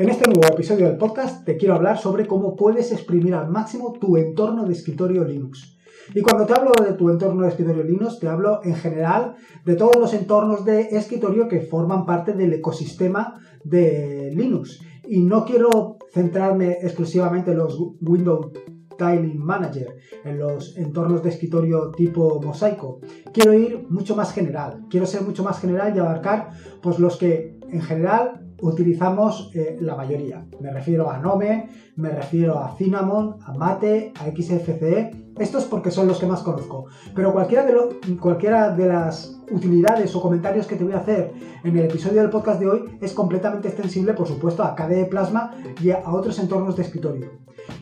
En este nuevo episodio del podcast te quiero hablar sobre cómo puedes exprimir al máximo tu entorno de escritorio Linux. Y cuando te hablo de tu entorno de escritorio Linux, te hablo en general de todos los entornos de escritorio que forman parte del ecosistema de Linux. Y no quiero centrarme exclusivamente en los Windows Tiling Manager, en los entornos de escritorio tipo mosaico. Quiero ir mucho más general, quiero ser mucho más general y abarcar pues los que en general utilizamos eh, la mayoría. Me refiero a Nome, me refiero a Cinnamon, a Mate, a XFCE. Estos porque son los que más conozco. Pero cualquiera de, cualquiera de las utilidades o comentarios que te voy a hacer en el episodio del podcast de hoy es completamente extensible, por supuesto, a KDE Plasma y a otros entornos de escritorio.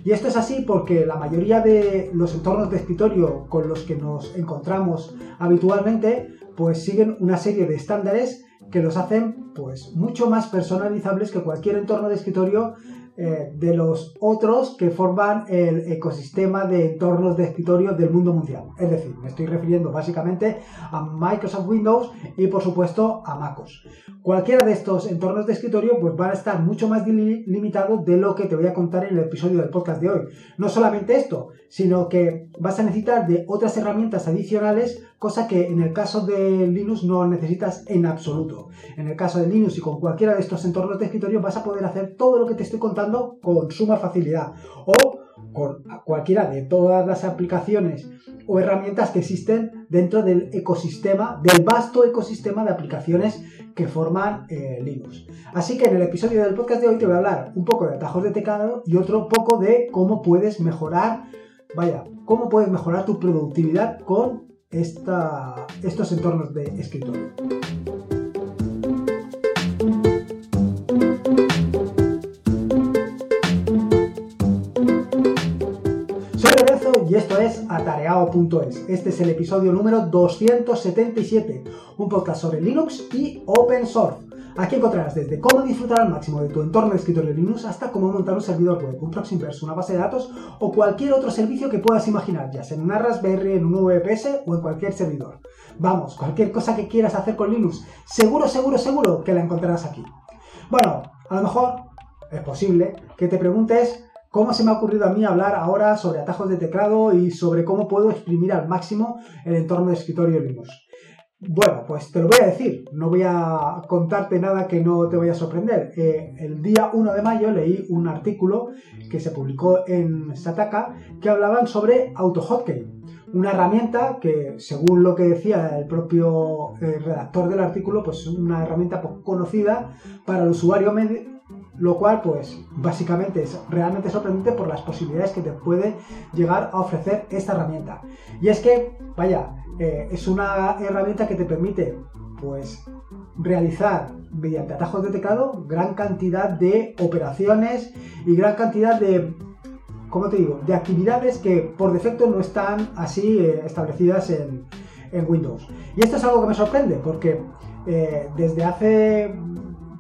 Y esto es así porque la mayoría de los entornos de escritorio con los que nos encontramos habitualmente, pues siguen una serie de estándares que los hacen pues mucho más personalizables que cualquier entorno de escritorio eh, de los otros que forman el ecosistema de entornos de escritorio del mundo mundial. Es decir, me estoy refiriendo básicamente a Microsoft Windows y por supuesto a MacOS. Cualquiera de estos entornos de escritorio pues van a estar mucho más limitados de lo que te voy a contar en el episodio del podcast de hoy. No solamente esto, sino que vas a necesitar de otras herramientas adicionales, cosa que en el caso de Linux no necesitas en absoluto. En el caso de Linux y con cualquiera de estos entornos de escritorio vas a poder hacer todo lo que te estoy contando con suma facilidad o con cualquiera de todas las aplicaciones o herramientas que existen dentro del ecosistema, del vasto ecosistema de aplicaciones que forman eh, Linux. Así que en el episodio del podcast de hoy te voy a hablar un poco de atajos de teclado y otro poco de cómo puedes mejorar, vaya, cómo puedes mejorar tu productividad con estos entornos de escritorio. y esto es atareado.es. Este es el episodio número 277, un podcast sobre Linux y Open Source. Aquí encontrarás desde cómo disfrutar al máximo de tu entorno de escritorio Linux hasta cómo montar un servidor web, un proxy inverse, una base de datos o cualquier otro servicio que puedas imaginar, ya sea en una Raspberry, en un VPS o en cualquier servidor. Vamos, cualquier cosa que quieras hacer con Linux, seguro, seguro, seguro que la encontrarás aquí. Bueno, a lo mejor es posible que te preguntes ¿Cómo se me ha ocurrido a mí hablar ahora sobre atajos de teclado y sobre cómo puedo exprimir al máximo el entorno de escritorio Linux? Bueno, pues te lo voy a decir, no voy a contarte nada que no te vaya a sorprender. Eh, el día 1 de mayo leí un artículo que se publicó en Sataka que hablaban sobre AutoHotkey, una herramienta que, según lo que decía el propio eh, redactor del artículo, pues es una herramienta poco conocida para el usuario lo cual pues básicamente es realmente sorprendente por las posibilidades que te puede llegar a ofrecer esta herramienta. Y es que, vaya, eh, es una herramienta que te permite pues realizar mediante atajos de teclado gran cantidad de operaciones y gran cantidad de ¿cómo te digo? de actividades que por defecto no están así eh, establecidas en, Windows. Y esto es algo que me sorprende porque eh, desde hace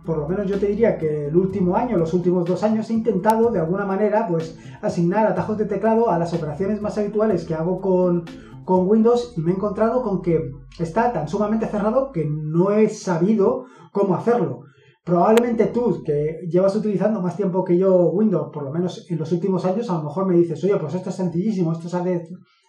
por lo menos yo te diría que el último año, los últimos dos años, he intentado de alguna manera pues asignar atajos de teclado a las operaciones más habituales que hago con, con Windows y me he encontrado con que está tan sumamente cerrado que no he sabido cómo hacerlo. Probablemente tú, que llevas utilizando más tiempo que yo Windows, por lo menos en los últimos años, a lo mejor me dices, oye, pues esto es sencillísimo, esto sale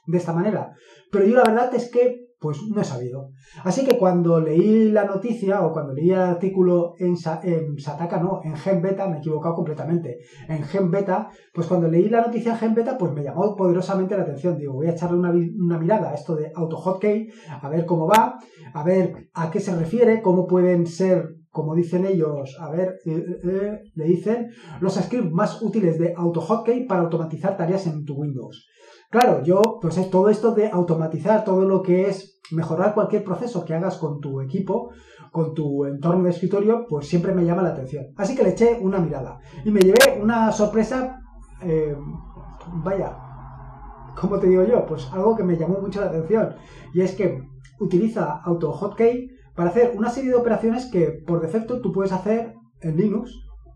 de esta manera. Pero yo la verdad es que pues no he sabido. Así que cuando leí la noticia o cuando leí el artículo en, Sataka, no, en GenBeta, me he equivocado completamente. En GenBeta, pues cuando leí la noticia en GenBeta, pues me llamó poderosamente la atención. Digo, voy a echarle una, mirada a esto de AutoHotkey, a ver cómo va, a ver a qué se refiere, cómo pueden ser como dicen ellos, a ver, eh, eh, eh, le dicen los scripts más útiles de AutoHotkey para automatizar tareas en tu Windows. Claro, yo, pues es todo esto de automatizar todo lo que es mejorar cualquier proceso que hagas con tu equipo, con tu entorno de escritorio, pues siempre me llama la atención. Así que le eché una mirada y me llevé una sorpresa, eh, vaya, ¿cómo te digo yo? Pues algo que me llamó mucho la atención y es que utiliza AutoHotkey para hacer una serie de operaciones que por defecto tú puedes hacer en Linux,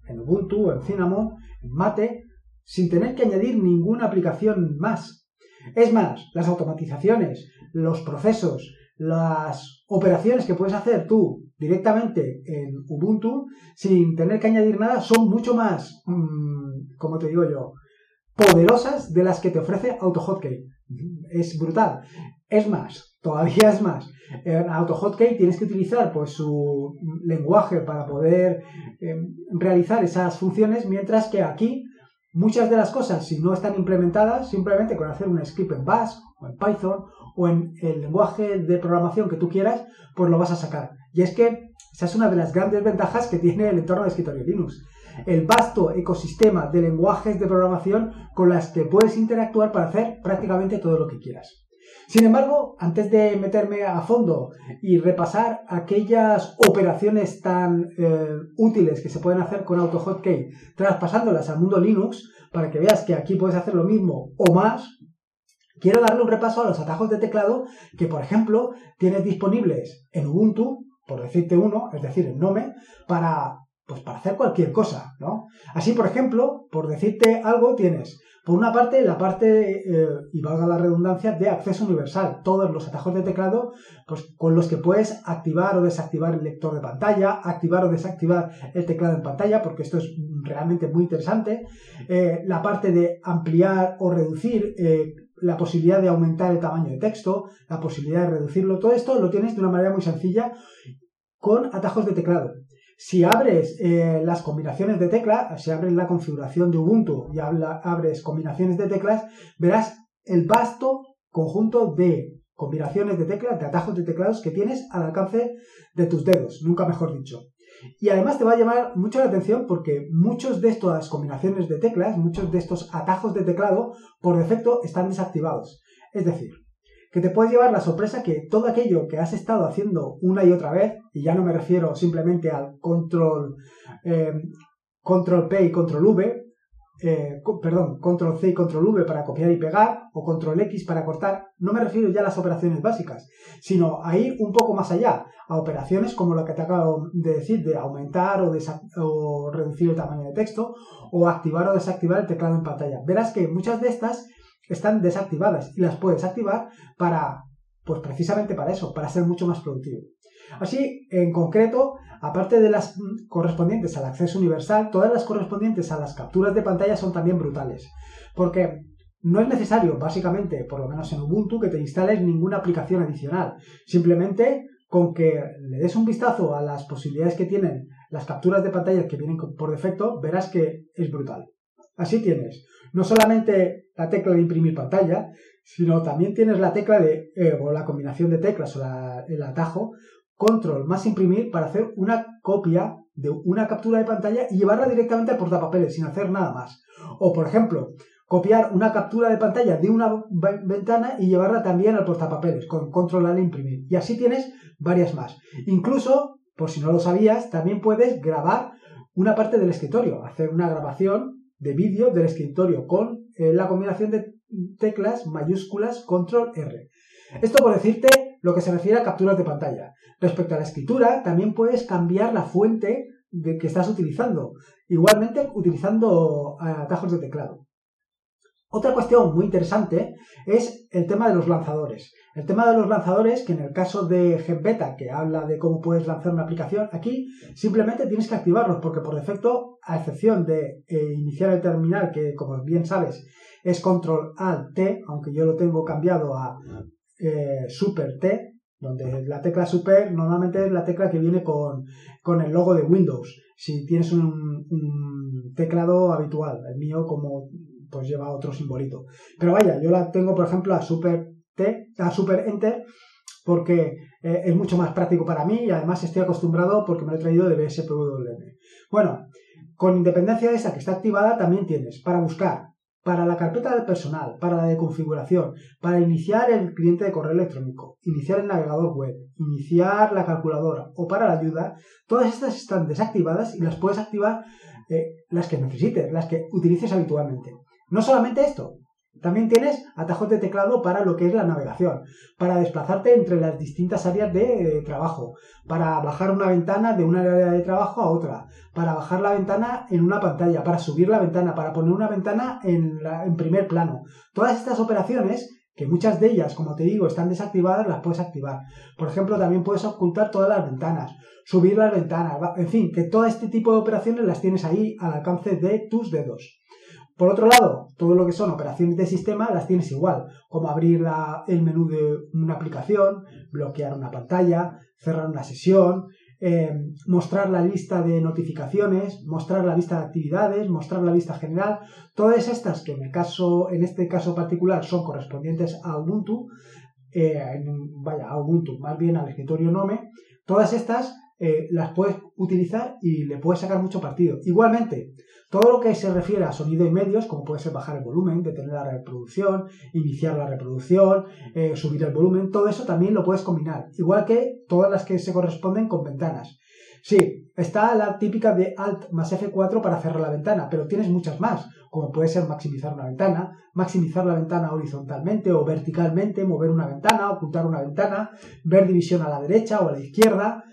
en Ubuntu, en Cinnamon, en Mate, sin tener que añadir ninguna aplicación más. Es más, las automatizaciones, los procesos, las operaciones que puedes hacer tú directamente en Ubuntu sin tener que añadir nada son mucho más, mm, como te digo yo, poderosas de las que te ofrece AutoHotkey. Es brutal. Es más, todavía es más. En AutoHotkey tienes que utilizar pues, su lenguaje para poder em, realizar esas funciones, mientras que aquí muchas de las cosas, si no están implementadas, simplemente con hacer un script en Bash o en Python o en el lenguaje de programación que tú quieras, pues lo vas a sacar. Y es que esa es una de las grandes ventajas que tiene el entorno de escritorio Linux el vasto ecosistema de lenguajes de programación con las que puedes interactuar para hacer prácticamente todo lo que quieras. Sin embargo, antes de meterme a fondo y repasar aquellas operaciones tan eh, útiles que se pueden hacer con AutoHotkey, traspasándolas al mundo Linux, para que veas que aquí puedes hacer lo mismo o más, quiero darle un repaso a los atajos de teclado que, por ejemplo, tienes disponibles en Ubuntu, por decirte uno, es decir, en Nome, para pues para hacer cualquier cosa, ¿no? Así, por ejemplo, por decirte algo, tienes, por una parte, la parte, eh, y valga la redundancia, de acceso universal. Todos los atajos de teclado, pues con los que puedes activar o desactivar el lector de pantalla, activar o desactivar el teclado en pantalla, porque esto es realmente muy interesante. Eh, la parte de ampliar o reducir eh, la posibilidad de aumentar el tamaño de texto, la posibilidad de reducirlo, todo esto lo tienes de una manera muy sencilla con atajos de teclado. Si abres eh, las combinaciones de teclas, si abres la configuración de Ubuntu y abres combinaciones de teclas, verás el vasto conjunto de combinaciones de teclas, de atajos de teclados que tienes al alcance de tus dedos, nunca mejor dicho. Y además te va a llamar mucho la atención porque muchos de estas combinaciones de teclas, muchos de estos atajos de teclado, por defecto están desactivados. Es decir, que te puedes llevar la sorpresa que todo aquello que has estado haciendo una y otra vez, y ya no me refiero simplemente al control, eh, control P y control V, eh, perdón, control C y control V para copiar y pegar, o control X para cortar, no me refiero ya a las operaciones básicas, sino a ir un poco más allá, a operaciones como lo que te acabo de decir, de aumentar o, o reducir el tamaño de texto, o activar o desactivar el teclado en pantalla. Verás que muchas de estas están desactivadas y las puedes activar para, pues precisamente para eso, para ser mucho más productivo. Así, en concreto, aparte de las correspondientes al acceso universal, todas las correspondientes a las capturas de pantalla son también brutales. Porque no es necesario, básicamente, por lo menos en Ubuntu, que te instales ninguna aplicación adicional. Simplemente con que le des un vistazo a las posibilidades que tienen las capturas de pantalla que vienen por defecto, verás que es brutal. Así tienes no solamente la tecla de imprimir pantalla, sino también tienes la tecla de, eh, o la combinación de teclas o el atajo, control más imprimir para hacer una copia de una captura de pantalla y llevarla directamente al portapapeles sin hacer nada más. O por ejemplo, copiar una captura de pantalla de una ventana y llevarla también al portapapeles con control al imprimir. Y así tienes varias más. Incluso, por si no lo sabías, también puedes grabar una parte del escritorio, hacer una grabación de vídeo del escritorio con eh, la combinación de teclas mayúsculas control R. Esto por decirte lo que se refiere a capturas de pantalla. Respecto a la escritura, también puedes cambiar la fuente de que estás utilizando, igualmente utilizando eh, atajos de teclado. Otra cuestión muy interesante es el tema de los lanzadores. El tema de los lanzadores, que en el caso de GenBeta, que habla de cómo puedes lanzar una aplicación, aquí simplemente tienes que activarlos, porque por defecto, a excepción de eh, iniciar el terminal, que como bien sabes es Control Alt T, aunque yo lo tengo cambiado a eh, Super T, donde la tecla Super normalmente es la tecla que viene con, con el logo de Windows. Si tienes un teclado habitual, el mío como pues lleva otro simbolito. Pero vaya, yo la tengo, por ejemplo, a Super T, a Super Enter, porque eh, es mucho más práctico para mí y además estoy acostumbrado porque me lo he traído de BSPWM. Bueno, con independencia de esa que está activada, también tienes para buscar, para la carpeta del personal, para la de configuración, para iniciar el cliente de correo electrónico, iniciar el navegador web, iniciar la calculadora o para la ayuda, todas estas están desactivadas y las puedes activar eh, las que necesites, las que utilices habitualmente. No solamente esto, también tienes atajos de teclado para lo que es la navegación, para desplazarte entre las distintas áreas de eh, trabajo, para bajar una ventana de una área de trabajo a otra, para bajar la ventana en una pantalla, para subir la ventana, para poner una ventana en, en primer plano. Todas estas operaciones que muchas de ellas, como te digo, están desactivadas, las puedes activar. Por ejemplo, también puedes ocultar todas las ventanas, subir las ventanas, en fin, que todo este tipo de operaciones las tienes ahí al alcance de tus dedos. Por otro lado, todo lo que son operaciones de sistema las tienes igual, como abrir el menú de una aplicación, bloquear una pantalla, cerrar una sesión, eh, mostrar la lista de notificaciones, mostrar la lista de actividades, mostrar la lista general, todas estas que en el caso, en este caso particular son correspondientes a Ubuntu, eh, vaya, a Ubuntu, más bien al escritorio Nome, todas estas eh, las puedes utilizar y le puedes sacar mucho partido. Igualmente, todo lo que se refiere a sonido y medios, como puede ser bajar el volumen, detener la reproducción, iniciar la reproducción, eh, subir el volumen, todo eso también lo puedes combinar. Igual que todas las que se corresponden con ventanas. Sí, está la típica de Alt más F4 para cerrar la ventana, pero tienes muchas más, como puede ser maximizar una ventana, maximizar la ventana horizontalmente o verticalmente, mover una ventana, ocultar una ventana, ver división a la derecha o a la izquierda,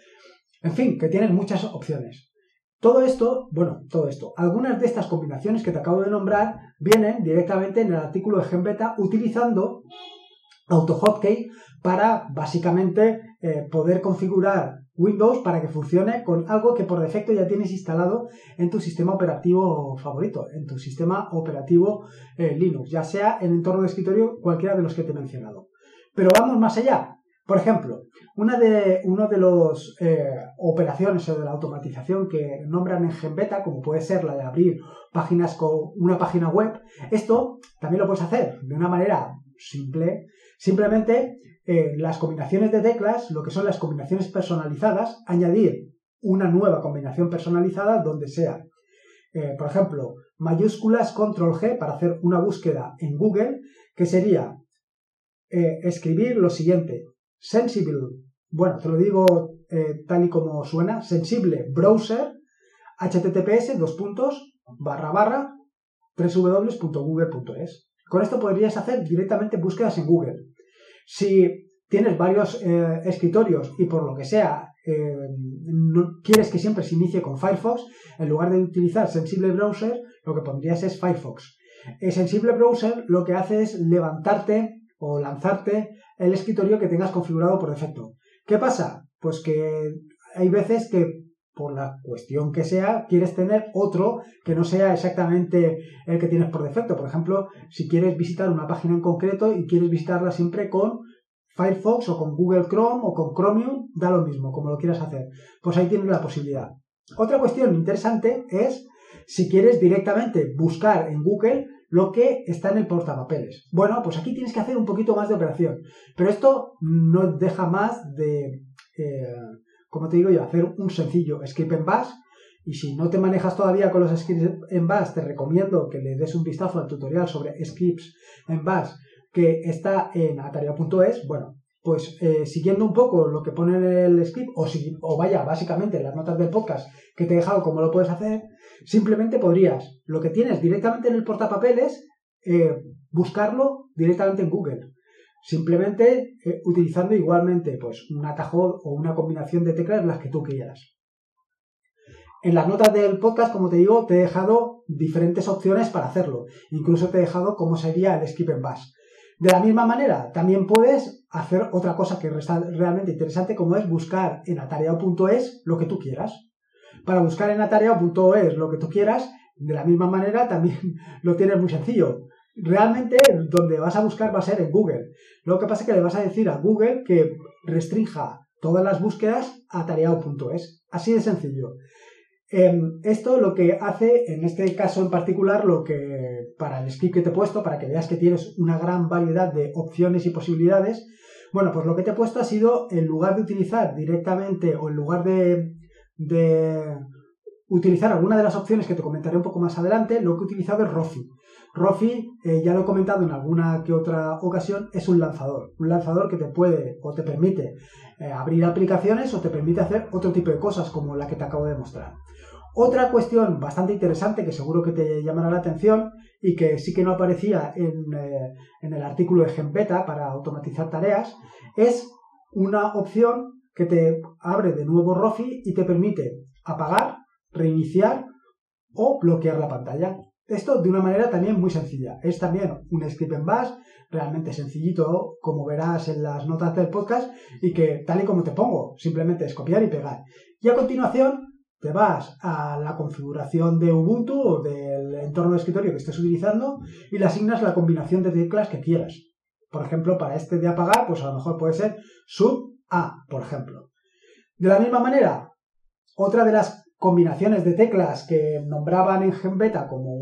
en fin, que tienes muchas opciones. Todo esto, bueno, todo esto, algunas de estas combinaciones que te acabo de nombrar vienen directamente en el artículo de GenBeta utilizando AutoHotkey para básicamente eh, poder configurar Windows para que funcione con algo que por defecto ya tienes instalado en tu sistema operativo favorito, en tu sistema operativo eh, Linux, ya sea en entorno de escritorio cualquiera de los que te he mencionado. Pero vamos más allá. Por ejemplo, una de, uno de las eh, operaciones o de la automatización que nombran en GenBeta, como puede ser la de abrir páginas con una página web, esto también lo puedes hacer de una manera simple. Simplemente eh, las combinaciones de teclas, lo que son las combinaciones personalizadas, añadir una nueva combinación personalizada donde sea, eh, por ejemplo, mayúsculas control G para hacer una búsqueda en Google, que sería escribir lo siguiente, Sensible, bueno, te lo digo eh, tal y como suena, sensible browser, https, dos puntos, barra barra, www.google.es. Con esto podrías hacer directamente búsquedas en Google. Si tienes varios eh, escritorios y por lo que sea eh, quieres que siempre se inicie con Firefox, en lugar de utilizar Sensible Browser, lo que pondrías es Firefox. El Sensible Browser lo que hace es levantarte o lanzarte el escritorio que tengas configurado por defecto. ¿Qué pasa? Pues que hay veces que por la cuestión que sea, quieres tener otro que no sea exactamente el que tienes por defecto. Por ejemplo, si quieres visitar una página en concreto y quieres visitarla siempre con Firefox o con Google Chrome o con Chromium, da lo mismo, como lo quieras hacer. Pues ahí tienes la posibilidad. Otra cuestión interesante es si quieres directamente buscar en Google lo que está en el portapapeles. Bueno, pues aquí tienes que hacer un poquito más de operación, pero esto no deja más de, eh, como te digo yo, hacer un sencillo script en bash. Y si no te manejas todavía con los scripts en bash, te recomiendo que le des un vistazo al tutorial sobre scripts en bash que está en ataria.es. Bueno, pues eh, siguiendo un poco lo que pone en el script, o, si, o vaya, básicamente las notas del podcast que te he dejado, cómo lo puedes hacer, simplemente podrías, lo que tienes directamente en el portapapeles, eh, buscarlo directamente en Google. Simplemente eh, utilizando igualmente pues, un atajo o una combinación de teclas las que tú quieras. En las notas del podcast, como te digo, te he dejado diferentes opciones para hacerlo. Incluso te he dejado cómo sería el skip en bash. De la misma manera, también puedes hacer otra cosa que es realmente interesante, como es buscar en atareado.es lo que tú quieras. Para buscar en atareado.es lo que tú quieras, de la misma manera también lo tienes muy sencillo. Realmente donde vas a buscar va a ser en Google. Lo que pasa es que le vas a decir a Google que restrinja todas las búsquedas a atareado.es. Así de sencillo. Em, esto lo que hace, en este caso en particular, lo que para el script que te he puesto, para que veas que tienes una gran variedad de opciones y posibilidades, bueno, pues lo que te he puesto ha sido, en lugar de utilizar directamente o en lugar de, de utilizar alguna de las opciones que te comentaré un poco más adelante, lo que he utilizado es Rofi. Rofi, eh, ya lo he comentado en alguna que otra ocasión, es un lanzador. Un lanzador que te puede o te permite eh, abrir aplicaciones o te permite hacer otro tipo de cosas como la que te acabo de mostrar. Otra cuestión bastante interesante que seguro que te llamará la atención y que sí que no aparecía en, eh, el artículo de GenBeta para automatizar tareas es una opción que te abre de nuevo Rofi y te permite apagar, reiniciar o bloquear la pantalla. Esto de una manera también muy sencilla. Es también un script en bash, realmente sencillito, como verás en las notas del podcast, y que tal y como te pongo, simplemente es copiar y pegar. Y a continuación te vas a la configuración de Ubuntu o del entorno de escritorio que estés utilizando y le asignas la combinación de teclas que quieras. Por ejemplo, para este de apagar, pues a lo mejor puede ser sub A, por ejemplo. De la misma manera, otra de las combinaciones de teclas que nombraban en GenBeta como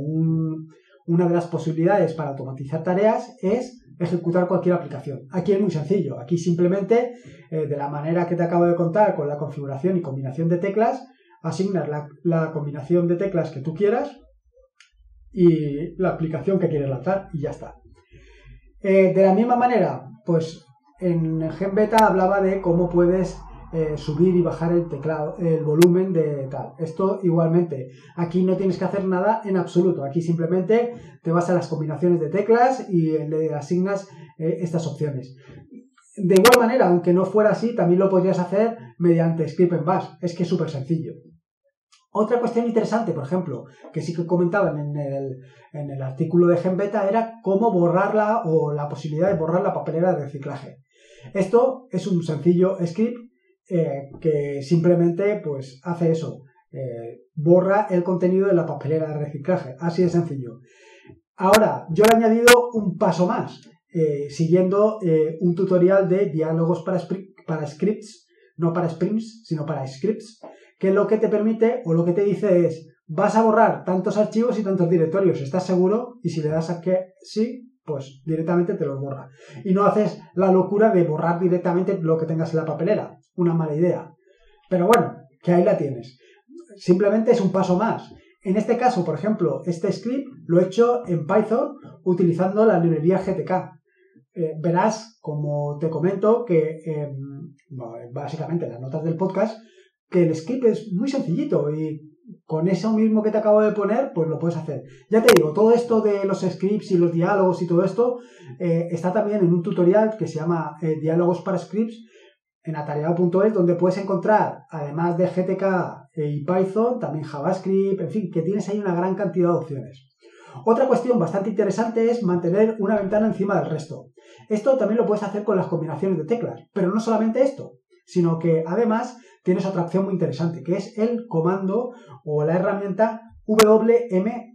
una de las posibilidades para automatizar tareas es ejecutar cualquier aplicación. Aquí es muy sencillo. Aquí simplemente, eh, de la manera que te acabo de contar con la configuración y combinación de teclas, asignas la, combinación de teclas que tú quieras y la aplicación que quieres lanzar y ya está. Eh, de la misma manera, pues en GenBeta hablaba de cómo puedes eh, subir y bajar el teclado, el volumen de tal. Esto igualmente, aquí no tienes que hacer nada en absoluto. Aquí simplemente te vas a las combinaciones de teclas y le asignas eh, estas opciones. De igual manera, aunque no fuera así, también lo podrías hacer mediante script en bash. Es que es súper sencillo. Otra cuestión interesante, por ejemplo, que sí que comentaban en el, en el artículo de GenBeta era cómo borrarla o la posibilidad de borrar la papelera de reciclaje. Esto es un sencillo script eh, que simplemente pues hace eso, eh, borra el contenido de la papelera de reciclaje, así de sencillo. Ahora, yo he añadido un paso más, eh, siguiendo un tutorial de diálogos para, para scripts, no para sprints, sino para scripts, que lo que te permite o lo que te dice es, vas a borrar tantos archivos y tantos directorios, ¿estás seguro? Y si le das a que sí, pues directamente te los borra. Y no haces la locura de borrar directamente lo que tengas en la papelera. Una mala idea. Pero bueno, que ahí la tienes. Simplemente es un paso más. En este caso, por ejemplo, este script lo he hecho en Python utilizando la librería GTK. Eh, verás, como te comento, que em, básicamente en las notas del podcast, que el script es muy sencillito y con eso mismo que te acabo de poner, pues lo puedes hacer. Ya te digo, todo esto de los scripts y los diálogos y todo esto eh, está también en un tutorial que se llama eh, Diálogos para Scripts en atareado.es, donde puedes encontrar, además de GTK y Python, también JavaScript, en fin, que tienes ahí una gran cantidad de opciones. Otra cuestión bastante interesante es mantener una ventana encima del resto. Esto también lo puedes hacer con las combinaciones de teclas, pero no solamente esto, sino que además tienes otra opción muy interesante, que es el comando o la herramienta WMCTRL.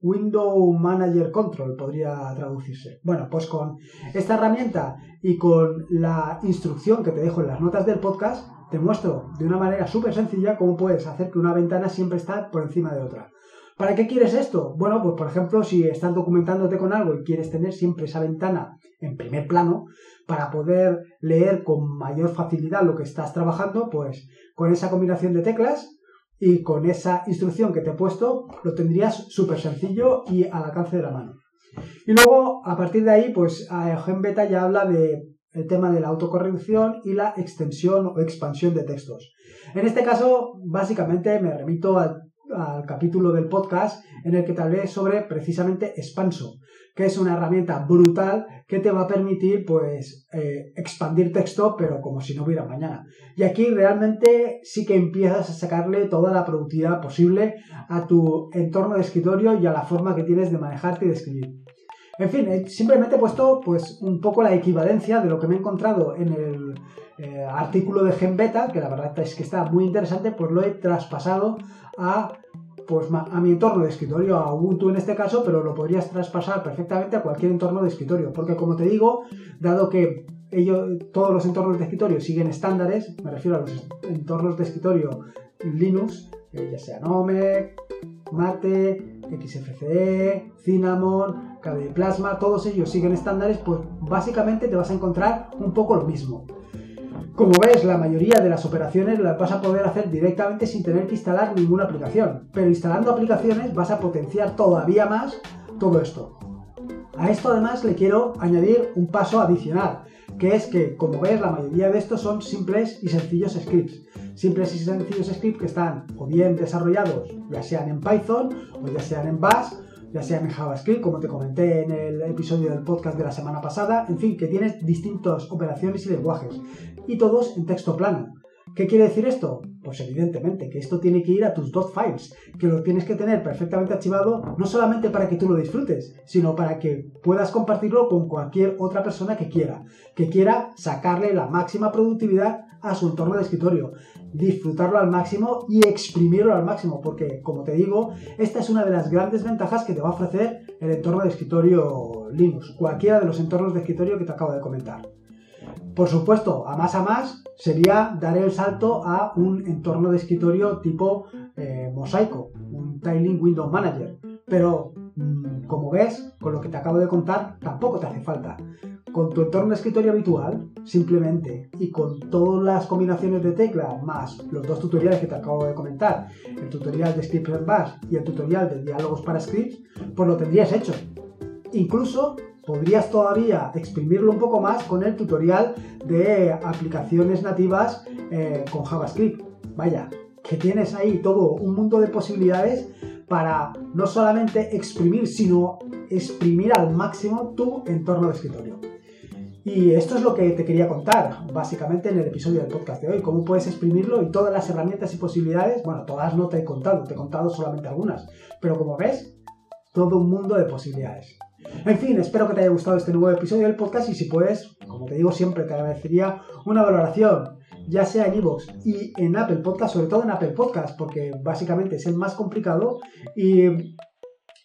Window Manager Control podría traducirse. Bueno, pues con esta herramienta y con la instrucción que te dejo en las notas del podcast, te muestro de una manera súper sencilla cómo puedes hacer que una ventana siempre esté por encima de otra. ¿Para qué quieres esto? Bueno, pues por ejemplo, si estás documentándote con algo y quieres tener siempre esa ventana en primer plano para poder leer con mayor facilidad lo que estás trabajando, pues con esa combinación de teclas y con esa instrucción que te he puesto, lo tendrías súper sencillo y al alcance de la mano. Y luego, a partir de ahí, pues GenBeta ya habla de tema de la autocorrección y la extensión o expansión de textos. En este caso, básicamente me remito al al capítulo del podcast en el que te hablé sobre precisamente Expanso, que es una herramienta brutal que te va a permitir pues eh, expandir texto pero como si no hubiera mañana. Y aquí realmente sí que empiezas a sacarle toda la productividad posible a tu entorno de escritorio y a la forma que tienes de manejarte y de escribir. En fin, simplemente he puesto pues un poco la equivalencia de lo que me he encontrado en el eh, artículo de GenBeta, que la verdad es que está muy interesante, pues lo he traspasado a pues a mi entorno de escritorio, a Ubuntu en este caso, pero lo podrías traspasar perfectamente a cualquier entorno de escritorio, porque como te digo, dado que ellos, todos los entornos de escritorio siguen estándares, me refiero a los entornos de escritorio Linux, eh, ya sea Gnome, Mate, XFCE, Cinnamon, KDE Plasma, todos ellos siguen estándares, pues básicamente te vas a encontrar un poco lo mismo. Como ves, la mayoría de las operaciones las vas a poder hacer directamente sin tener que instalar ninguna aplicación, pero instalando aplicaciones vas a potenciar todavía más todo esto. A esto además le quiero añadir un paso adicional, que es que, como ves, la mayoría de estos son simples y sencillos scripts. Simples y sencillos scripts que están o bien desarrollados, ya sean en Python o ya sean en Bash ya sea en JavaScript, como te comenté en el episodio del podcast de la semana pasada, en fin, que tienes distintas operaciones y lenguajes, y todos en texto plano. ¿Qué quiere decir esto? Pues evidentemente que esto tiene que ir a tus dot files, que lo tienes que tener perfectamente archivado no solamente para que tú lo disfrutes, sino para que puedas compartirlo con cualquier otra persona que quiera, que quiera sacarle la máxima productividad a su entorno de escritorio, disfrutarlo al máximo y exprimirlo al máximo, porque como te digo, esta es una de las grandes ventajas que te va a ofrecer el entorno de escritorio Linux, cualquiera de los entornos de escritorio que te acabo de comentar. Por supuesto, a más a más sería dar el salto a un entorno de escritorio tipo eh, mosaico, un Tiling Window Manager. Pero, mm, como ves, con lo que te acabo de contar, tampoco te hace falta. Con tu entorno de escritorio habitual, simplemente, y con todas las combinaciones de tecla, más los dos tutoriales que te acabo de comentar, el tutorial de Script Bash y el tutorial de diálogos para scripts, pues lo tendrías hecho. Incluso podrías todavía exprimirlo un poco más con el tutorial de aplicaciones nativas eh, con JavaScript. Vaya, que tienes ahí todo un mundo de posibilidades para no solamente exprimir, sino exprimir al máximo tu entorno de escritorio. Y esto es lo que te quería contar, básicamente en el episodio del podcast de hoy, cómo puedes exprimirlo y todas las herramientas y posibilidades, bueno, todas no te he contado, te he contado solamente algunas, pero como ves, todo un mundo de posibilidades. En fin, espero que te haya gustado este nuevo episodio del podcast y si puedes, como te digo siempre, te agradecería una valoración, ya sea en iVoox y en Apple Podcast, sobre todo en Apple Podcast, porque básicamente es el más complicado y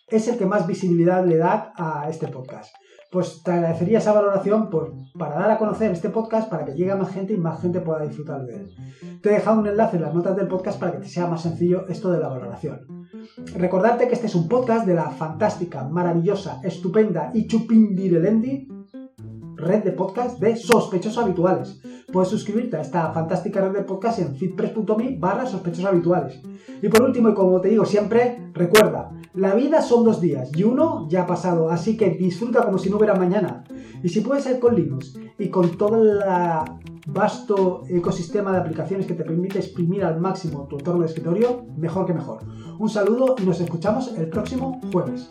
es el que más visibilidad le da a este podcast. Pues te agradecería esa valoración para dar a conocer este podcast, para que llegue a más gente y más gente pueda disfrutar de él. Te he dejado un enlace en las notas del podcast para que te sea más sencillo esto de la valoración. Recordarte que este es un podcast de la fantástica, maravillosa, estupenda y chupindirelendi red de podcast de sospechosos habituales. Puedes suscribirte a esta fantástica red de podcast en fitpress.me barra sospechosos habituales. Y por último, y como te digo siempre, recuerda, la vida son dos días y uno ya ha pasado, así que disfruta como si no hubiera mañana. Y si puede ser con Linux y con toda la vasto ecosistema de aplicaciones que te permite exprimir al máximo tu entorno de escritorio, mejor que mejor. Un saludo y nos escuchamos el próximo jueves.